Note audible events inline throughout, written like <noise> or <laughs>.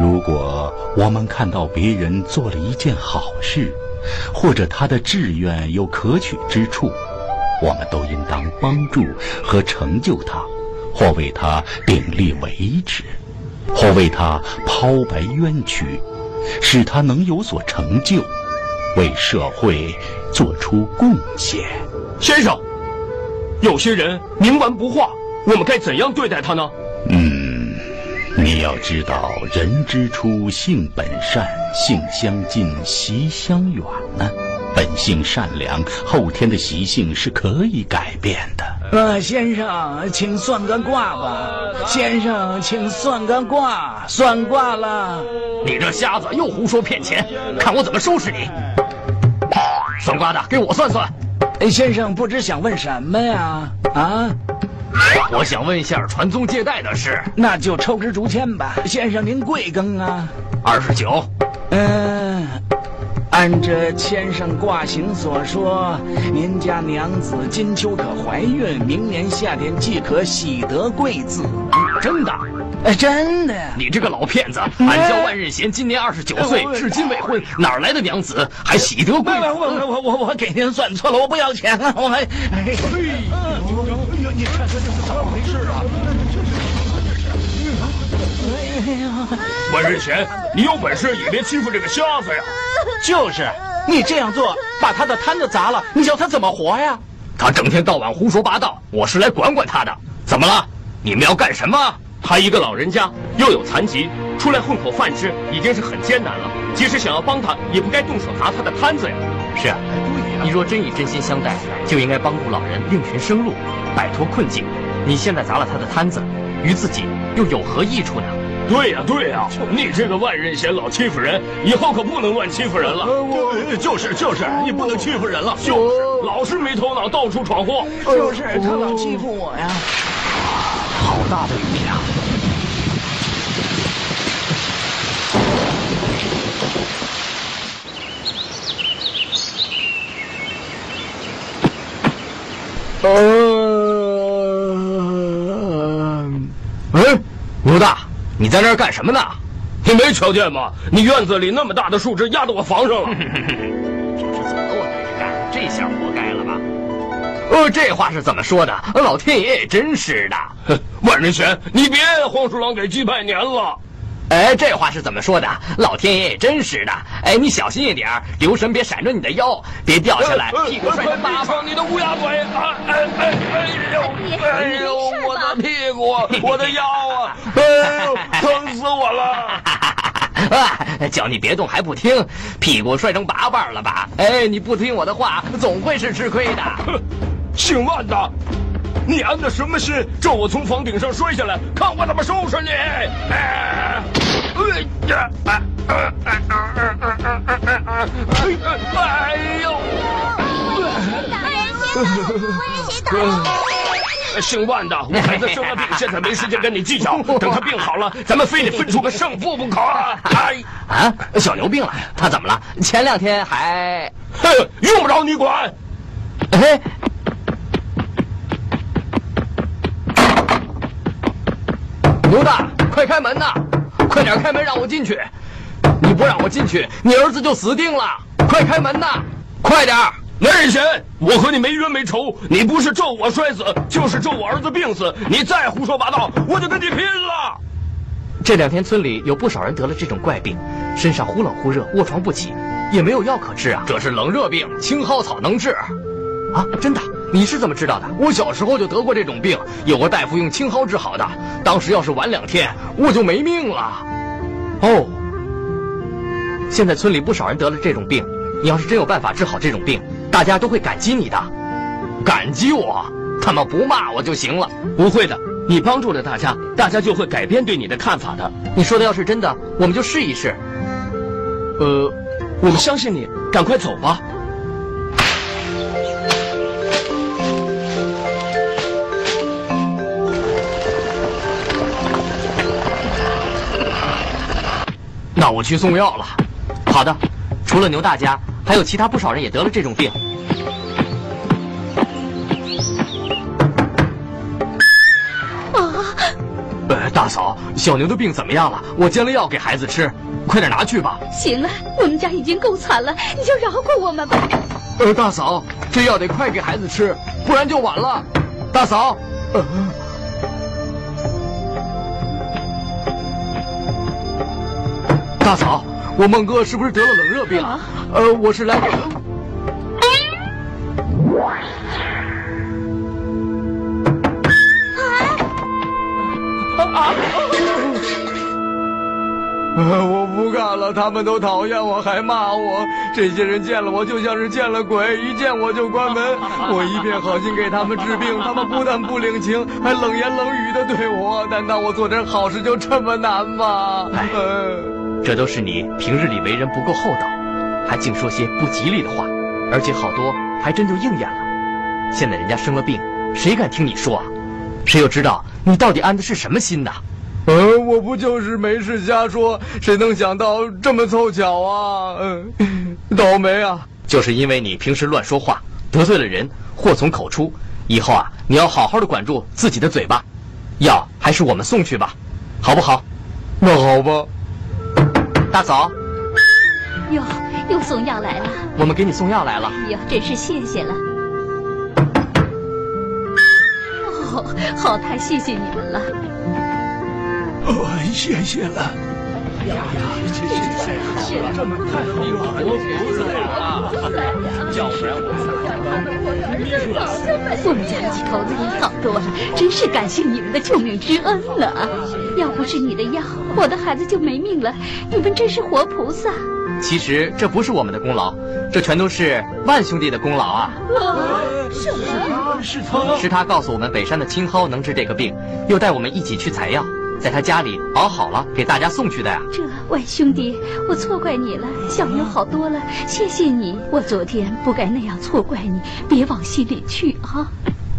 如果我们看到别人做了一件好事，或者他的志愿有可取之处，我们都应当帮助和成就他，或为他鼎力维持，或为他抛白冤屈，使他能有所成就，为社会做出贡献。先生，有些人冥顽不化，我们该怎样对待他呢？嗯，你要知道，人之初，性本善，性相近，习相远呢。本性善良，后天的习性是可以改变的。呃，先生，请算个卦吧。先生，请算个卦，算卦了。你这瞎子又胡说骗钱，看我怎么收拾你！算卦的，给我算算。哎先生，不知想问什么呀？啊？我想问一下传宗接代的事。那就抽支竹签吧。先生，您贵庚啊？二十九。嗯。按这签上卦形所说，您家娘子今秋可怀孕，明年夏天即可喜得贵子。真的？哎，真的。你这个老骗子！俺叫万任贤，今年二十九岁，至今未婚，哪来的娘子？还喜得贵子？我我我我给您算错了，我不要钱了，我还。哎呦，你看这这是怎么回事啊？万瑞贤，你有本事也别欺负这个瞎子呀！就是，你这样做把他的摊子砸了，你叫他怎么活呀？他整天到晚胡说八道，我是来管管他的。怎么了？你们要干什么？他一个老人家，又有残疾，出来混口饭吃已经是很艰难了。即使想要帮他，也不该动手砸他的摊子呀。是啊，你若真以真心相待，就应该帮助老人另寻生路，摆脱困境。你现在砸了他的摊子，于自己又有何益处呢？对呀对呀，你这个万人嫌老欺负人，以后可不能乱欺负人了。我就是就是，你不能欺负人了。就是老是没头脑，到处闯祸。就是他老欺负我呀。好大的雨量！嗯，哎，牛大。你在那儿干什么呢？你没瞧见吗？你院子里那么大的树枝压到我房上了。平时总跟我对着干，这下活该了吧？哦，这话是怎么说的？老天爷也真是的！万人贤，你别黄鼠狼给鸡拜年了。哎，这话是怎么说的？老天爷也真是的！哎，你小心一点，留神别闪着你的腰，别掉下来，屁股摔成八方。你的乌鸦嘴！哎哎哎呦！哎呦，我的屁股，我的腰啊！哎呦，疼死我了！叫你别动还不听，屁股摔成八瓣了吧？哎，你不听我的话，总会是吃亏的。姓万的！你安的什么心？叫我从房顶上摔下来，看我怎么收拾你！哎哎呀！哎呦！姓万的，我孩子生了病，现在没时间跟你计较。等他病好了，咱们非得分出个胜负不可。哎，啊，小牛病了，他怎么了？前两天还……哼，用不着你管。哎。牛大，快开门呐！快点开门，让我进去！你不让我进去，你儿子就死定了！快开门呐！快点！男人贤，我和你没冤没仇，你不是咒我摔死，就是咒我儿子病死。你再胡说八道，我就跟你拼了！这两天村里有不少人得了这种怪病，身上忽冷忽热，卧床不起，也没有药可治啊。这是冷热病，青蒿草能治。啊，真的？你是怎么知道的？我小时候就得过这种病，有个大夫用青蒿治好的。当时要是晚两天，我就没命了。哦，现在村里不少人得了这种病，你要是真有办法治好这种病，大家都会感激你的。感激我？他们不骂我就行了。不会的，你帮助了大家，大家就会改变对你的看法的。你说的要是真的，我们就试一试。呃，我们相信你，赶快走吧。那我去送药了。好的，除了牛大家，还有其他不少人也得了这种病。啊！呃，大嫂，小牛的病怎么样了？我煎了药给孩子吃，快点拿去吧。行了，我们家已经够惨了，你就饶过我们吧。呃，大嫂，这药得快给孩子吃，不然就晚了。大嫂，呃，<laughs> 大嫂，我孟哥是不是得了冷热病？呃，我是来！我不干了，他们都讨厌我，还骂我。这些人见了我就像是见了鬼，一见我就关门。我一片好心给他们治病，他们不但不领情，还冷言冷语的对我。难道我做点好事就这么难吗？哎，这都是你平日里为人不够厚道，还净说些不吉利的话，而且好多还真就应验了。现在人家生了病，谁敢听你说啊？谁又知道你到底安的是什么心呢？呃，我不就是没事瞎说，谁能想到这么凑巧啊？嗯，倒霉啊！就是因为你平时乱说话，得罪了人，祸从口出。以后啊，你要好好的管住自己的嘴巴。药还是我们送去吧，好不好？那好吧。大嫂，哟，又送药来了。我们给你送药来了。哎呦，真是谢谢了。哦，好，太谢谢你们了。哦，谢谢了。呀呀，谢谢谢谢，这么太好了，活菩萨呀！要不然我我们家几口子也好多了，真是感谢你们的救命之恩了。要不是你的药，我的孩子就没命了。你们真是活菩萨。其实这不是我们的功劳，这全都是万兄弟的功劳啊！是他，是他，是他告诉我们北山的青蒿能治这个病，又带我们一起去采药。在他家里熬好了，给大家送去的呀。这万兄弟，我错怪你了。小牛好多了，谢谢你。我昨天不该那样错怪你，别往心里去啊。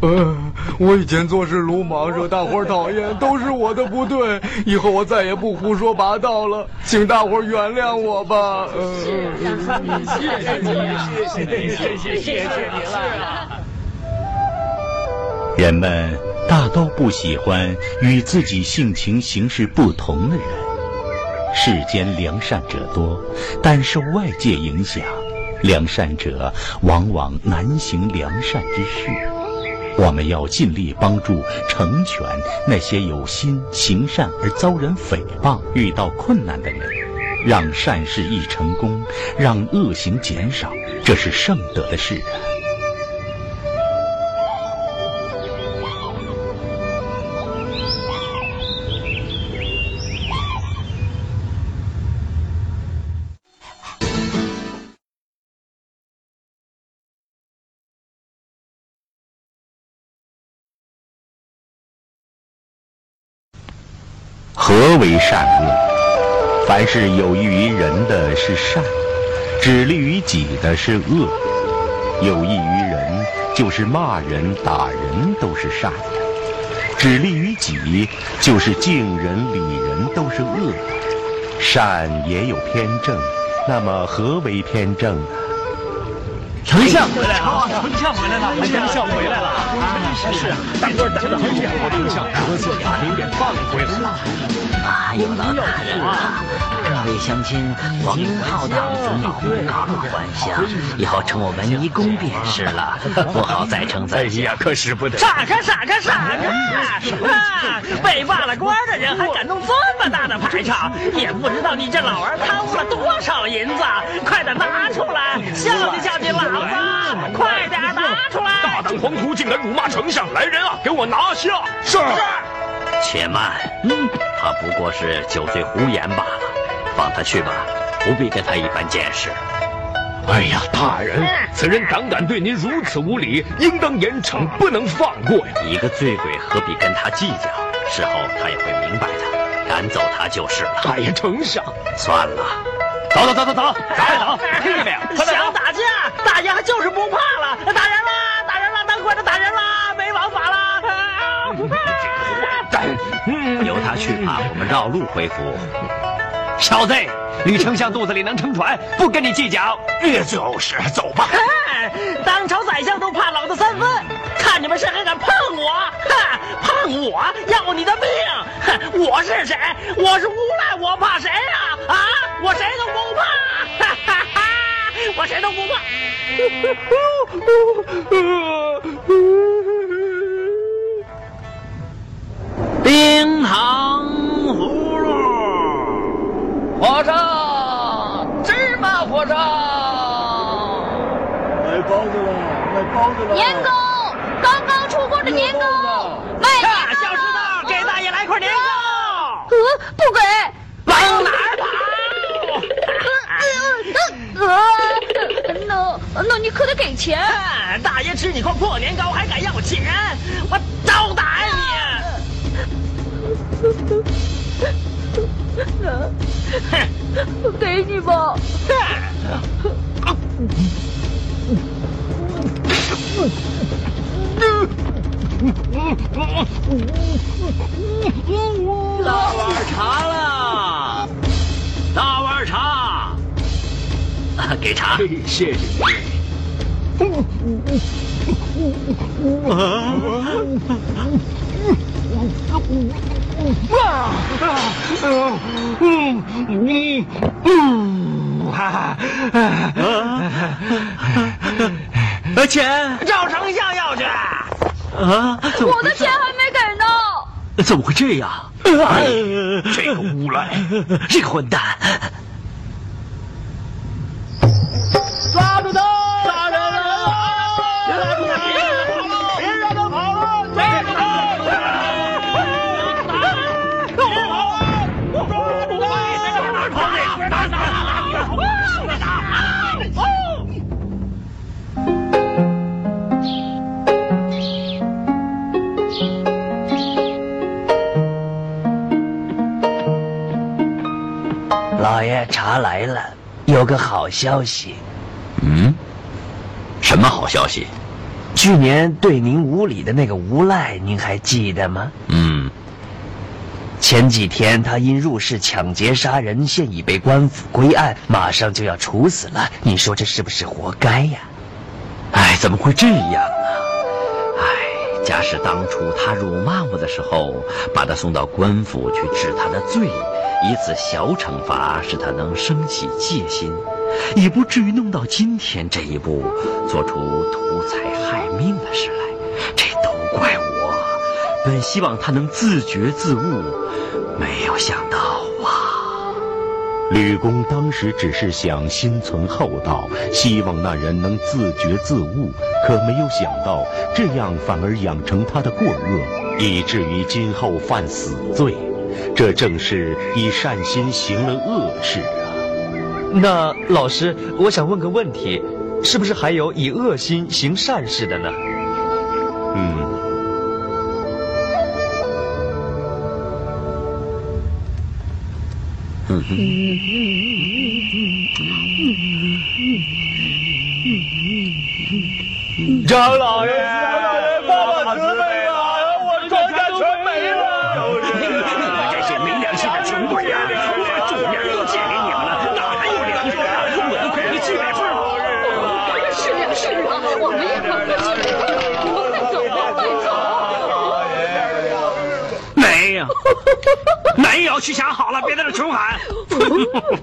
呃，<laughs> 我以前做事鲁莽，惹大伙讨厌，都是我的不对。以后我再也不胡说八道了，请大伙原谅我吧。是的，谢谢你，谢谢你，谢谢谢谢你了。人们大都不喜欢与自己性情行事不同的人。世间良善者多，但受外界影响，良善者往往难行良善之事。我们要尽力帮助成全那些有心行善而遭人诽谤、遇到困难的人，让善事易成功，让恶行减少，这是圣德的事啊。为善恶？凡是有益于人的是善，只利于己的是恶。有益于人，就是骂人、打人都是善的；只利于己，就是敬人、礼人都是恶的。善也有偏正，那么何为偏正呢？丞相回来了！丞相回来了！丞相回来了！是啊，大伙等了好久，丞相，把您给放回来了。啊，有劳大人了！各位乡亲，王浩荡子老刚还乡，以后称我文一公便是了，不好再称在下。哎呀，可使不得！傻个傻个傻个！啊，被罢了官的人还敢弄这么大的排场，也不知道你这老儿贪污了多少银子，快点拿出来，孝敬孝敬了子！快点拿出来！大胆狂徒，竟敢辱骂丞相！来人啊，给我拿下！是。且慢，嗯，他不过是。酒醉胡言罢了，放他去吧，不必跟他一般见识。哎呀，大人，此人胆敢对您如此无礼，应当严惩，不能放过呀！一个醉鬼何必跟他计较？事后他也会明白的，赶走他就是。了。哎呀，丞相，算了，走走走走走，快走！听见没有？想打架，大家就是不怕了。打人啦！打人啦！当官的打人啦！没王法了！由他去吧，我们绕路回府。小子，吕丞相肚子里能撑船，不跟你计较。也就是，走吧。哎，当朝宰相都怕老子三分，看你们谁还敢碰我！哼，碰我要你的命！哼，我是谁？我是无赖，我怕谁呀、啊？我谁都不怕，哈哈哈！我谁都不怕。<laughs> 冰糖葫芦，火烧芝麻火烧。卖包子了，卖包子了。年糕，刚刚出锅的年糕，卖年糕，小石头，给大爷来块年糕。呃，不给。往哪儿跑？呃，那那你可得给钱。啊大爷吃你块破年糕还敢要钱？我招打你！给你吧。大碗茶了，大碗茶，给茶。谢谢。呃，钱照丞相要去。啊，怎么我的钱还没给呢。怎么会这样？这个无赖，这个混蛋！抓住他！爷，茶来了，有个好消息。嗯，什么好消息？去年对您无礼的那个无赖，您还记得吗？嗯，前几天他因入室抢劫杀人，现已被官府归案，马上就要处死了。你说这是不是活该呀？哎，怎么会这样啊？哎，假使当初他辱骂我的时候，把他送到官府去治他的罪，以此小惩罚，使他能升起戒心，也不至于弄到今天这一步，做出图财害命的事来。这都怪我，本希望他能自觉自悟，没有想到啊。吕公当时只是想心存厚道，希望那人能自觉自悟，可没有想到这样反而养成他的过恶，以至于今后犯死罪。这正是以善心行了恶事啊！那老师，我想问个问题，是不是还有以恶心行善事的呢？嗯，张老爷，张老爷，爸爸慈悲啊！我庄稼全没了。这些没良心的穷鬼呀！我祖娘都借给你们了，哪还有粮食啊？我都快回去买份了。是啊是啊，我们也快回去。快走吧，快走。没有，去想好了，别在这穷喊。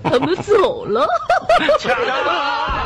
他们走了。<laughs> 抢了！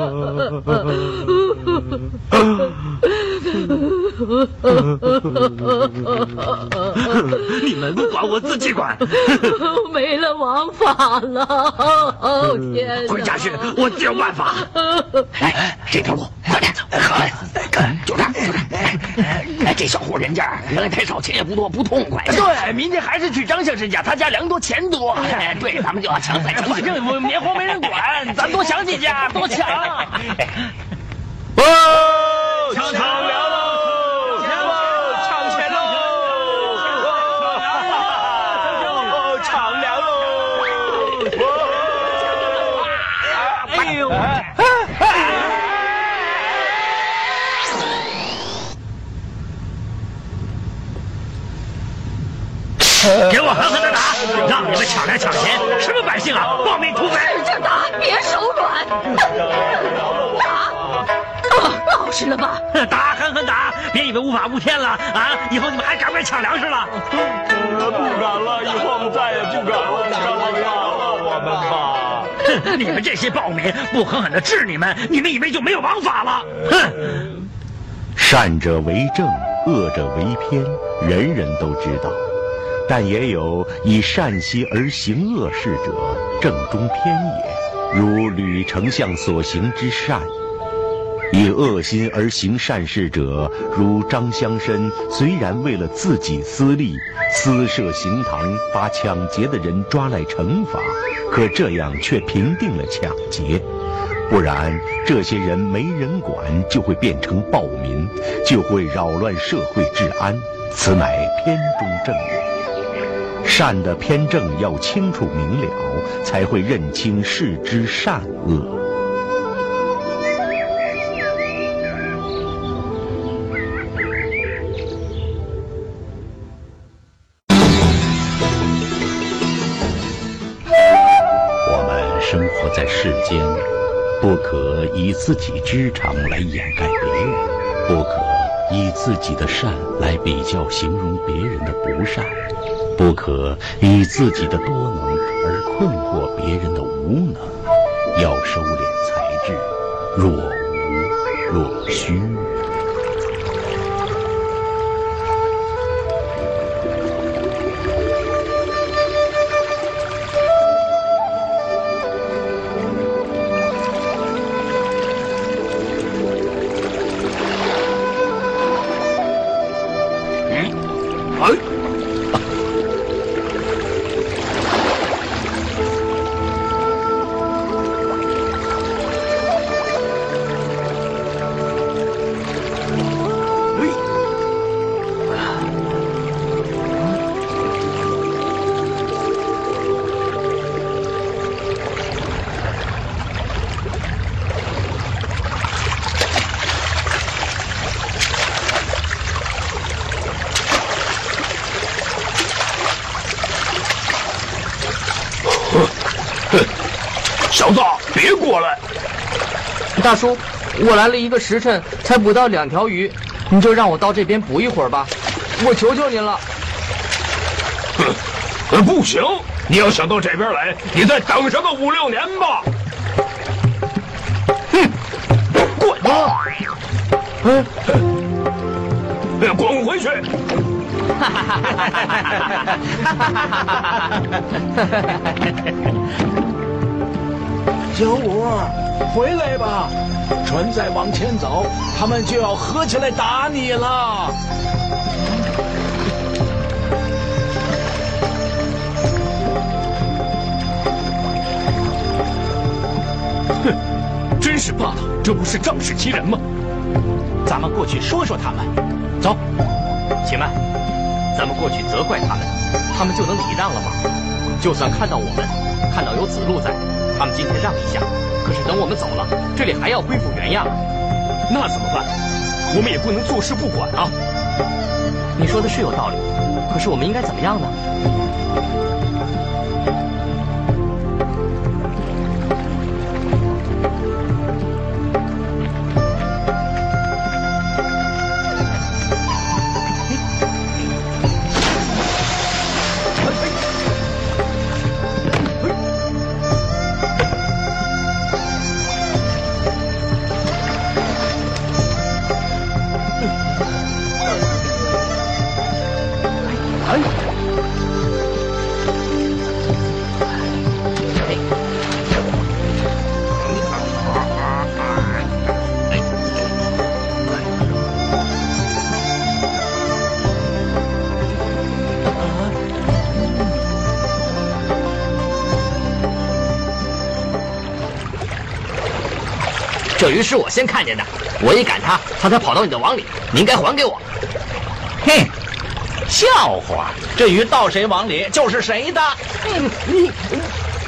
<laughs> 你们不管，我自己管。<laughs> 没了王法了，哦天哪！回家去，我自有办法。哎，这条路，小户人家原来太少，钱也不多，不痛快。对，明天还是去张先生家，他家粮多钱多。哎，对，咱们就要抢在反正我年货没人管，咱多抢几家，多抢。哦，抢粮抢钱，什么百姓啊，暴民土匪！使劲打，别手软，打，老实了吧？打，狠狠打！别以为无法无天了啊！以后你们还敢不敢抢粮食了？不敢了，以后我们再也不敢了，不敢了，我们吧。哼，你们这些暴民，不狠狠的治你们，你们以为就没有王法了？哼！善者为正，恶者为偏，人人都知道。但也有以善心而行恶事者，正中偏也。如吕丞相所行之善。以恶心而行善事者，如张乡绅，虽然为了自己私利，私设刑堂，把抢劫的人抓来惩罚，可这样却平定了抢劫。不然，这些人没人管，就会变成暴民，就会扰乱社会治安，此乃偏中正也。善的偏正要清楚明了，才会认清事之善恶。我们生活在世间，不可以自己之长来掩盖别人，不可以自己的善来比较形容别人的不善。不可以自己的多能而困惑别人的无能，要收敛才智，若无若虚。大叔，我来了一个时辰，才捕到两条鱼，你就让我到这边捕一会儿吧，我求求您了。哼，<laughs> 不行！你要想到这边来，你再等上个五六年吧。哼，滚！嗯，滚回去！哈哈哈哈哈哈！小五，回来吧！船再往前走，他们就要合起来打你了。哼，真是霸道！这不是仗势欺人吗？咱们过去说说他们。走，且慢，咱们过去责怪他们，他们就能礼让了吗？就算看到我们，看到有子路在。他们今天让一下，可是等我们走了，这里还要恢复原样，那怎么办？我们也不能坐视不管啊！你说的是有道理，可是我们应该怎么样呢？这鱼是我先看见的，我一赶它，它才跑到你的网里。你应该还给我。哼，笑话！这鱼到谁网里就是谁的。你，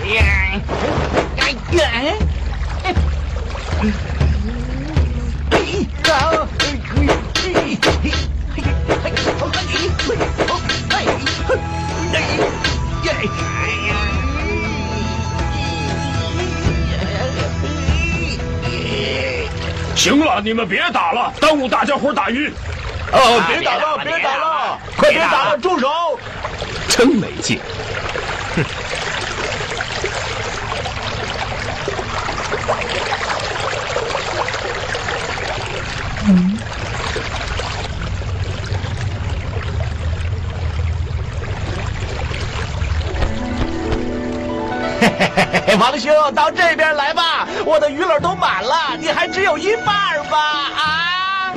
哎哎哎！哎！行了，你们别打了，耽误大家伙打鱼。哦，别打了，别打了，快别打了，住手！真没劲。哼。嗯。嘿嘿嘿嘿嘿，王兄，到这边来吧，我的鱼篓都满了，你还只有一半吧？啊！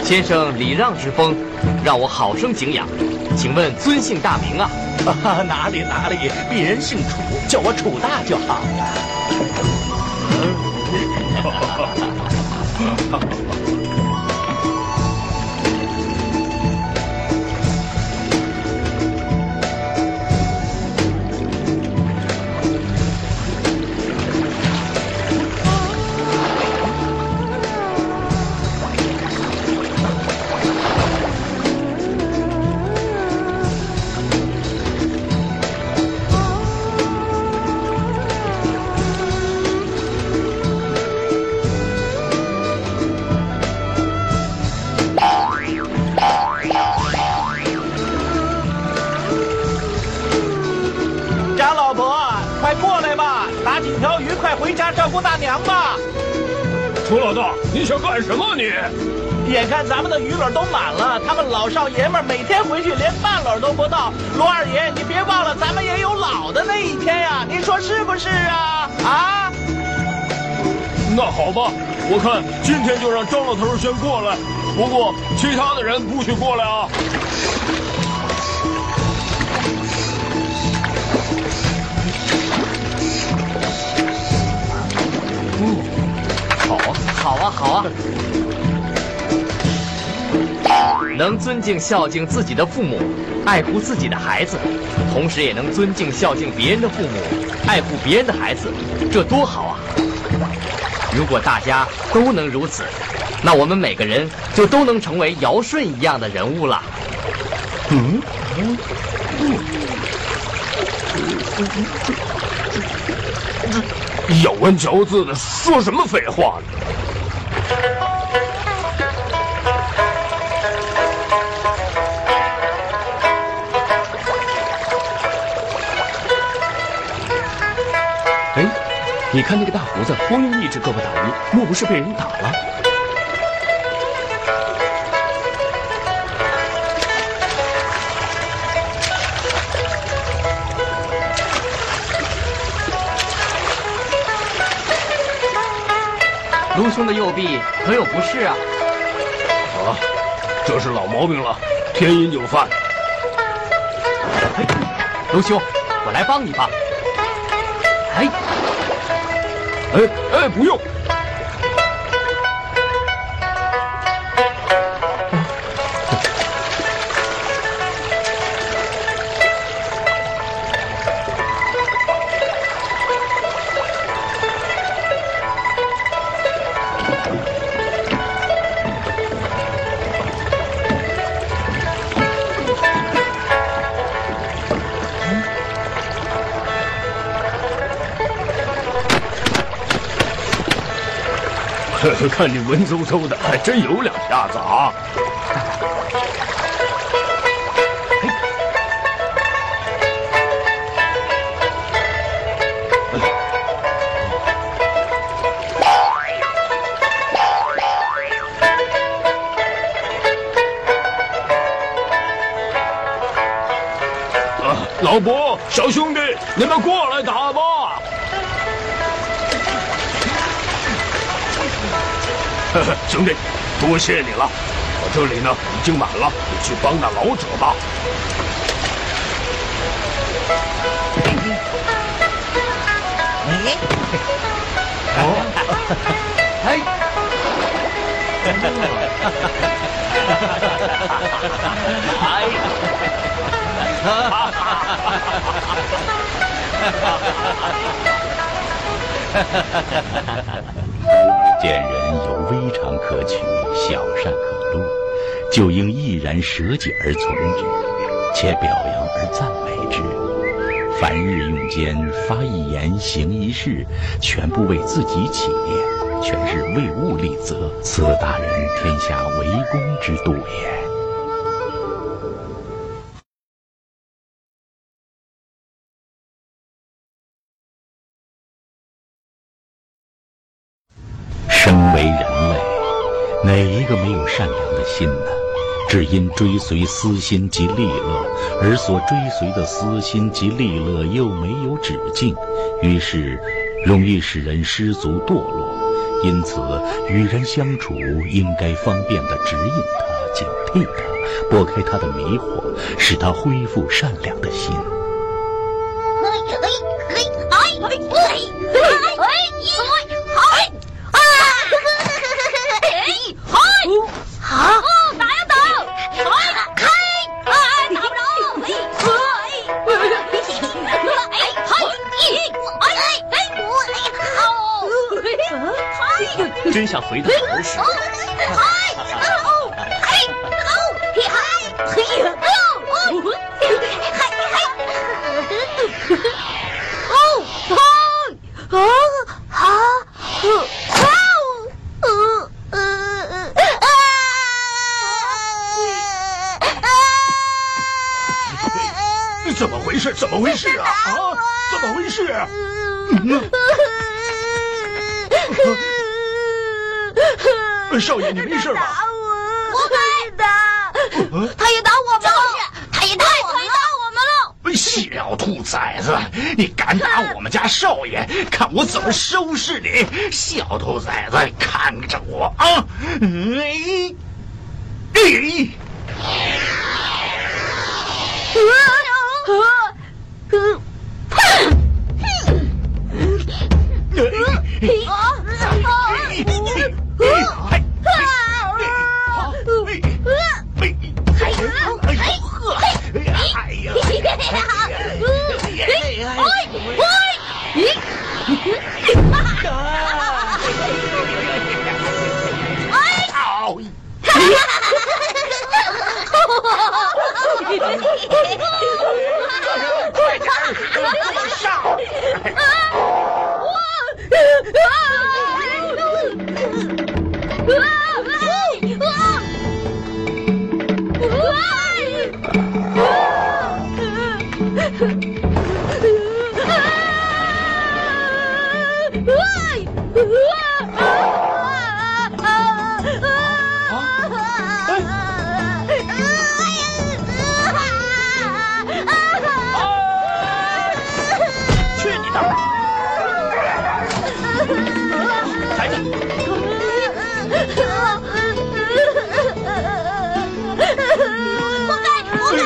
<laughs> 先生礼让之风，让我好生敬仰。请问尊姓大名啊？<laughs> 哪里哪里，鄙人姓楚，叫我楚大就好了。哈 <laughs> 你想干什么？你眼看咱们的鱼篓都满了，他们老少爷们每天回去连半篓都不到。罗二爷，你别忘了，咱们也有老的那一天呀！您说是不是啊？啊？那好吧，我看今天就让张老头先过来，不过其他的人不许过来啊。啊，好啊！能尊敬孝敬自己的父母，爱护自己的孩子，同时也能尊敬孝敬别人的父母，爱护别人的孩子，这多好啊！如果大家都能如此，那我们每个人就都能成为尧舜一样的人物了。嗯？嗯？嗯？咬文嚼字的，说什么废话呢？你看那个大胡子，光用一只胳膊打鱼，莫不是被人打了？卢兄的右臂可有不适啊？啊，这是老毛病了，天阴就犯。卢兄，我来帮你吧。哎。哎，不用。看你文绉绉的，还真有两下子啊！啊，老伯，小兄弟，你们过来打吧！<laughs> 兄弟，多谢你了！我这里呢已经满了，你去帮那老者吧。哦，哎，<laughs> <laughs> 见人有非常可取，小善可。路，就应毅然舍己而从之，且表扬而赞美之。凡日用间，发一言，行一事，全部为自己起念，全是为物立则，此大人天下为公之度也。只因追随私心及利乐，而所追随的私心及利乐又没有止境，于是容易使人失足堕落。因此，与人相处应该方便地指引他、警惕他，拨开他的迷惑，使他恢复善良的心。真想回到儿时。少爷，你没事吧？打我！我没打，他也打我们了，他也打我们，他也打我们了。小兔崽子，你敢打我们家少爷？看我怎么收拾你！小兔崽子，看着我啊！哎，哎。快点儿，给我上！去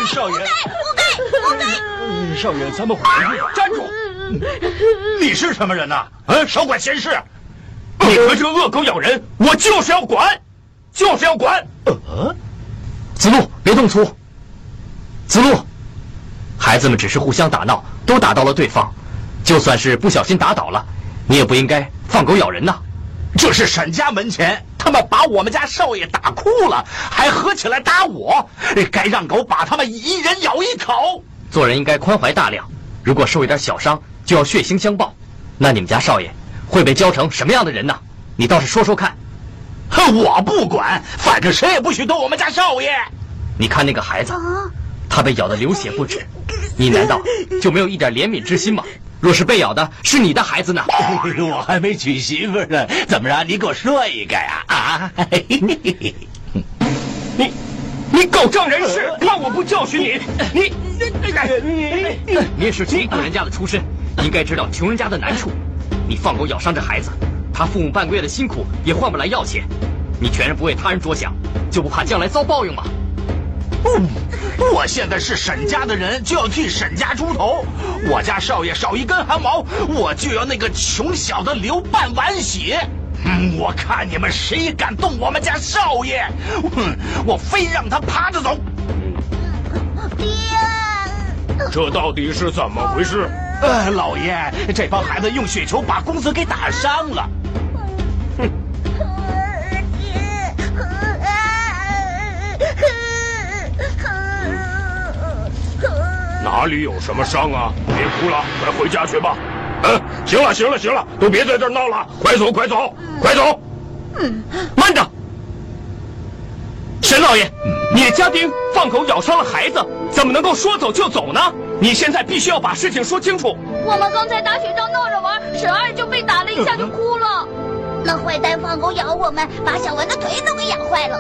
少爷，哎少爷，咱们回去吧。站住！你是什么人呐？嗯，少管闲事！你和这个恶狗咬人，我就是要管，就是要管。呃，子路，别动粗。子路，孩子们只是互相打闹，都打到了对方，就算是不小心打倒了，你也不应该放狗咬人呐。这是沈家门前，他们把我们家少爷打哭了，还合起来打我，该让狗把他们一人咬一口。做人应该宽怀大量，如果受一点小伤就要血腥相报，那你们家少爷会被教成什么样的人呢？你倒是说说看。哼，我不管，反正谁也不许动我们家少爷。你看那个孩子，他被咬得流血不止，你难道就没有一点怜悯之心吗？若是被咬的是你的孩子呢？<laughs> 我还没娶媳妇呢，怎么着？你给我说一个呀？啊！<laughs> 你你狗仗人势，<laughs> 怕我不教训你？你你你也是穷苦人家的出身，应该知道穷人家的难处。你放狗咬伤这孩子，他父母半个月的辛苦也换不来药钱，你全然不为他人着想，就不怕将来遭报应吗？嗯，我现在是沈家的人，就要替沈家出头。我家少爷少一根汗毛，我就要那个穷小子流半碗血。嗯，我看你们谁敢动我们家少爷，哼，我非让他趴着走。爹这到底是怎么回事？呃，老爷，这帮孩子用雪球把公子给打伤了。哪里有什么伤啊？别哭了，快回家去吧。嗯，行了，行了，行了，都别在这儿闹了，快走，快走，快走。嗯，慢着，沈老爷，你的家丁放狗咬伤了孩子，怎么能够说走就走呢？你现在必须要把事情说清楚。我们刚才打雪仗闹着玩，沈二就被打了一下就哭了。那坏蛋放狗咬我们，把小文的腿都给咬坏了。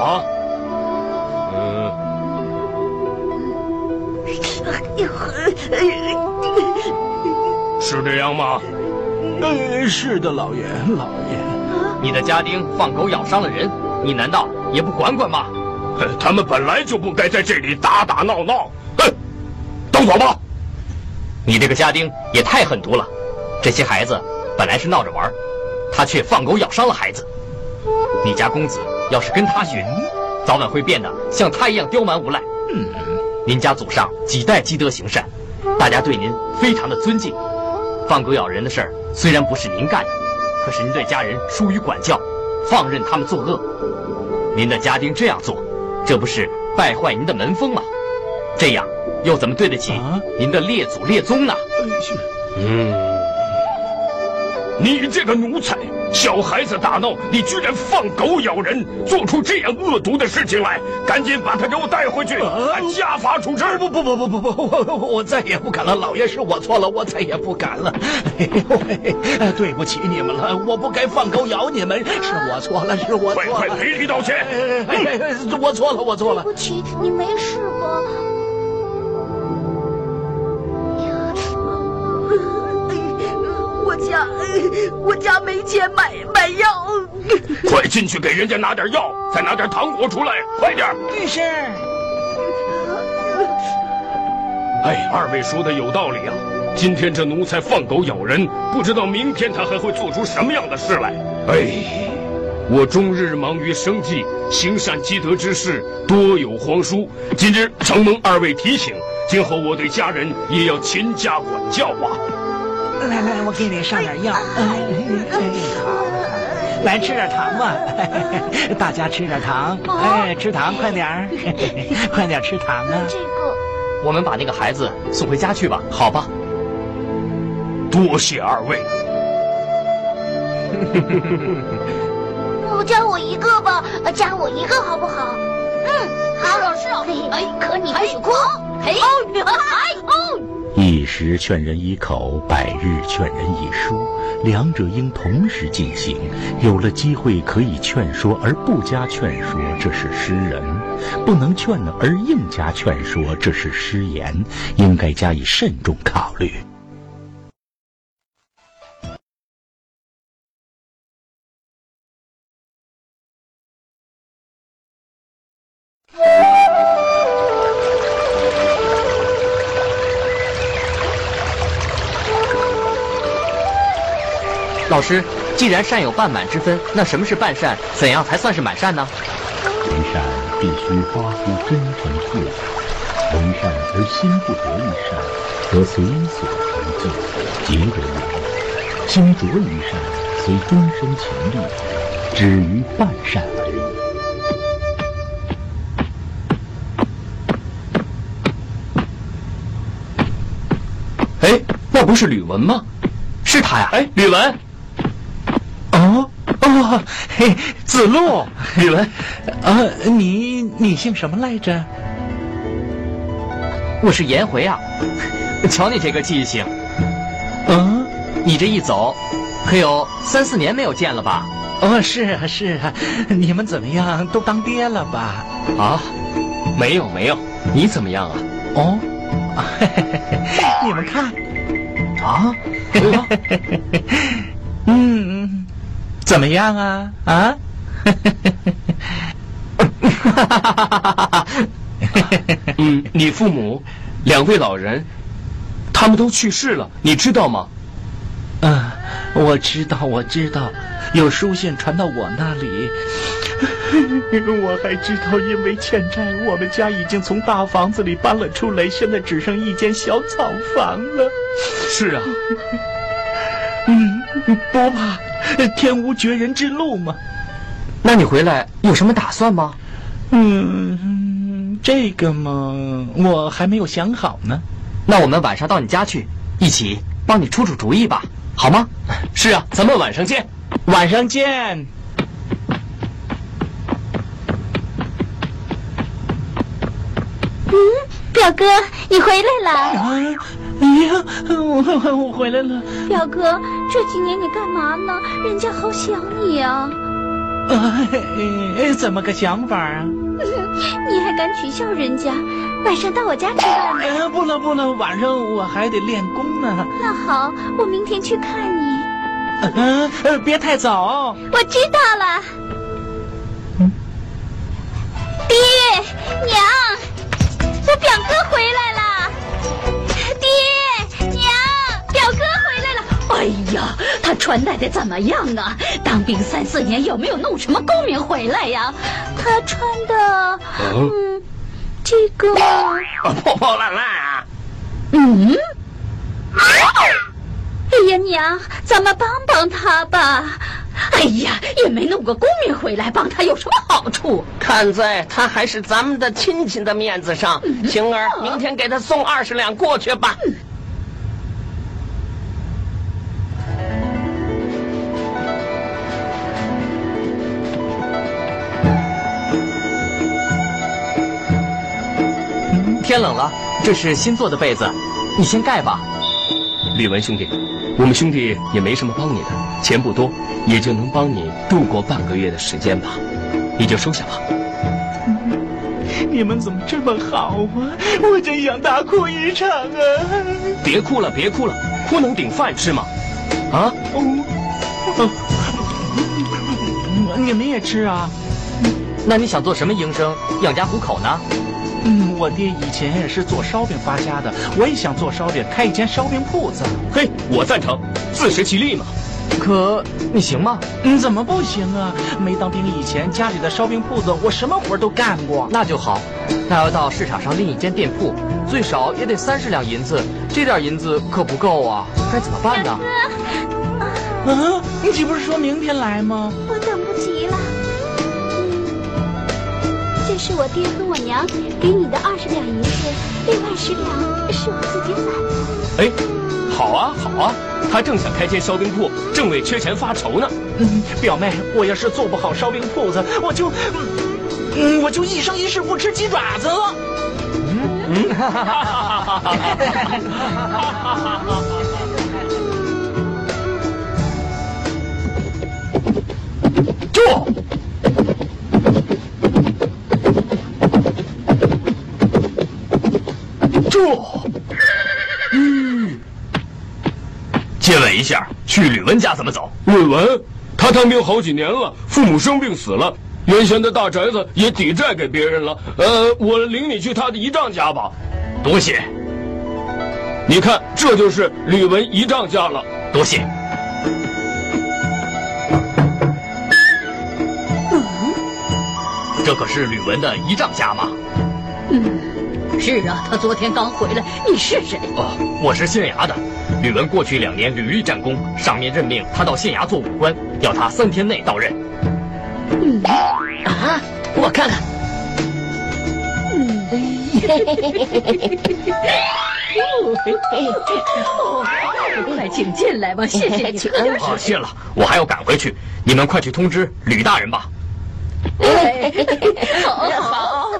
啊？<laughs> 是这样吗？呃，是的，老爷，老爷。你的家丁放狗咬伤了人，你难道也不管管吗？他们本来就不该在这里打打闹闹。哼，都走吧。你这个家丁也太狠毒了。这些孩子本来是闹着玩，他却放狗咬伤了孩子。你家公子要是跟他学，早晚会变得像他一样刁蛮无赖。嗯，您家祖上几代积德行善，大家对您非常的尊敬。放狗咬人的事儿虽然不是您干的，可是您对家人疏于管教，放任他们作恶。您的家丁这样做，这不是败坏您的门风吗？这样又怎么对得起您的列祖列宗呢？嗯。你这个奴才，小孩子打闹，你居然放狗咬人，做出这样恶毒的事情来！赶紧把他给我带回去，按家法处置！不不不不不不，我我再也不敢了，老爷是我错了，我再也不敢了。<laughs> 对不起你们了，我不该放狗咬你们，是我错了，是我错了。快快赔礼道歉！我错了，我错了。对不起，你没事吧？我家没钱买买药。快进去给人家拿点药，再拿点糖果出来，快点！是。哎，二位说的有道理啊！今天这奴才放狗咬人，不知道明天他还会做出什么样的事来。哎，我终日忙于生计，行善积德之事多有荒疏。今日承蒙二位提醒，今后我对家人也要勤加管教啊。来来，我给你上点药。哎，好，来吃点糖吧，<laughs> 大家吃点糖。哎，吃糖，快点儿，<laughs> 快点吃糖啊！这个，我们把那个孩子送回家去吧，好吧？多谢二位。<laughs> 不加我一个吧，加我一个好不好？嗯，好，老师。哎，可你不许哭。嘿，哎，哦。一时劝人一口，百日劝人一书，两者应同时进行。有了机会可以劝说而不加劝说，这是失人；不能劝而硬加劝说，这是失言。应该加以慎重考虑。老师，既然善有半满之分，那什么是半善？怎样才算是满善呢？为善必须发乎真诚自然，为善而心不得于善，则随所成就，皆得于利；心着于善，虽终身勤力，止于半善而已。哎，那不是吕文吗？是他呀！哎，吕文。哦哦，嘿，子路，宇文，啊，你你姓什么来着？我是颜回啊，瞧你这个记性，嗯，你这一走，可有三四年没有见了吧？哦，是啊是啊，你们怎么样？都当爹了吧？啊，没有没有，你怎么样啊？哦，<laughs> 你们看，啊，<laughs> 嗯。怎么样啊？啊！<laughs> 嗯，你父母两位老人，他们都去世了，你知道吗？嗯，我知道，我知道，有书信传到我那里。<laughs> 我还知道，因为欠债，我们家已经从大房子里搬了出来，现在只剩一间小草房了。是啊。<laughs> 嗯，不怕。天无绝人之路嘛，那你回来有什么打算吗？嗯，这个嘛，我还没有想好呢。那我们晚上到你家去，一起帮你出出主意吧，好吗？是啊，咱们晚上见。晚上见。嗯，表哥，你回来了。哎呀，我我回来了。表哥，这几年你干嘛呢？人家好想你啊。哎，怎么个想法啊？<laughs> 你还敢取笑人家？晚上到我家吃饭呢？不能不能，晚上我还得练功呢。那好，我明天去看你。嗯，别太早。我知道了。爹娘，我表哥回来了。爹娘，表哥回来了。哎呀，他穿戴的怎么样啊？当兵三四年，有没有弄什么功名回来呀？他穿的，嗯，这个破破烂烂啊。嗯。哎呀，娘，咱们帮帮他吧。哎呀，也没弄个功名回来，帮他有什么好处？看在他还是咱们的亲戚的面子上，晴儿，明天给他送二十两过去吧。天冷了，这是新做的被子，你先盖吧。李文兄弟，我们兄弟也没什么帮你的，钱不多，也就能帮你度过半个月的时间吧，你就收下吧。你们怎么这么好啊？我真想大哭一场啊！别哭了，别哭了，哭能顶饭吃吗？啊？哦你们也吃啊？那你想做什么营生，养家糊口呢？嗯，我爹以前也是做烧饼发家的，我也想做烧饼，开一间烧饼铺子。嘿，我赞成，自食其力嘛。可你行吗？嗯，怎么不行啊？没当兵以前，家里的烧饼铺子我什么活都干过。那就好，那要到市场上另一间店铺，最少也得三十两银子，这点银子可不够啊，该怎么办呢？啊，你岂不是说明天来吗？我等不及了。是我爹和我娘给你的二十两银子，另外十两是我自己攒的。哎，好啊好啊，他正想开间烧饼铺，正为缺钱发愁呢。嗯，<laughs> 表妹，我要是做不好烧饼铺子，我就，嗯，我就一生一世不吃鸡爪子了。嗯嗯，哈哈哈哈哈哈！住！住！嗯，借问一下，去吕文家怎么走？吕文，他当兵好几年了，父母生病死了，原先的大宅子也抵债给别人了。呃，我领你去他的姨丈家吧。多谢。你看，这就是吕文姨丈家了。多谢。嗯，这可是吕文的姨丈家吗？嗯。是啊，他昨天刚回来。你是谁？哦，我是县衙的。吕文过去两年屡立战功，上面任命他到县衙做武官，要他三天内到任。嗯啊，我看看。嗯，<laughs> 快请进来吧，谢谢你。哦，谢了，我还要赶回去。你们快去通知吕大人吧。好好。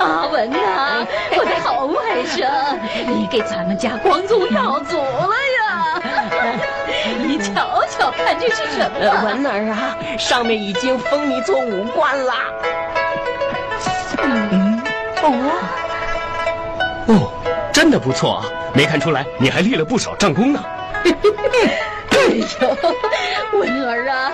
阿文呐，我的好外甥，你给咱们家光宗耀祖了呀！<laughs> 你瞧瞧，看这是什么？文儿啊，上面已经封你做武官了。嗯，哦，哦。真的不错啊！没看出来你还立了不少战功呢。<laughs> 哎呦，文儿啊！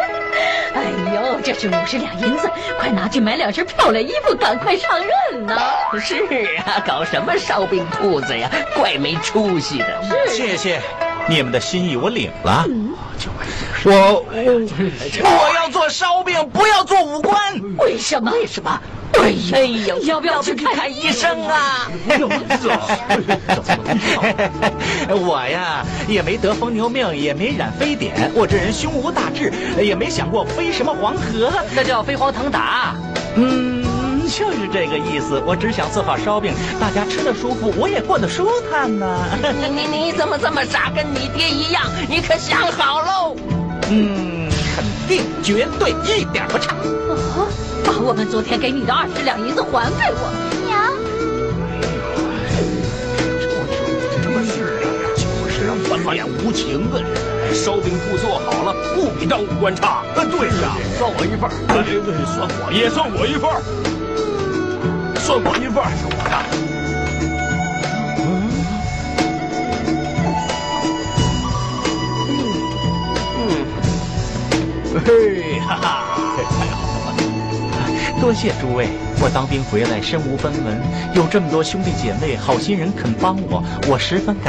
<laughs> 哎呦，这是五十两银子，快拿去买两身漂亮衣服，赶快上任呐！是啊，搞什么烧饼铺子呀？怪没出息的。谢谢，你们的心意我领了。嗯，我我要做做烧饼，不要做武官。为什么？为什么？哎呀，要不要去看看医生啊？我呀，也没得疯牛病，也没染非典，我这人胸无大志，也没想过飞什么黄河，那叫飞黄腾达。嗯，就是这个意思。我只想做好烧饼，大家吃的舒服，我也过得舒坦呢。你你你怎么这么傻，跟你爹一样？你可想好喽？嗯，肯定，绝对，一点不差。哦，把我们昨天给你的二十两银子还给我。娘，什么事啊？就是啊，翻脸无情的人。烧饼铺做好了，不比当武官差。呃，对呀，算我一份儿。哎，算我也算我一份儿。算我一份儿，是我的。嘿，哈哈，太好了！多谢诸位，我当兵回来身无分文，有这么多兄弟姐妹、好心人肯帮我，我十分感。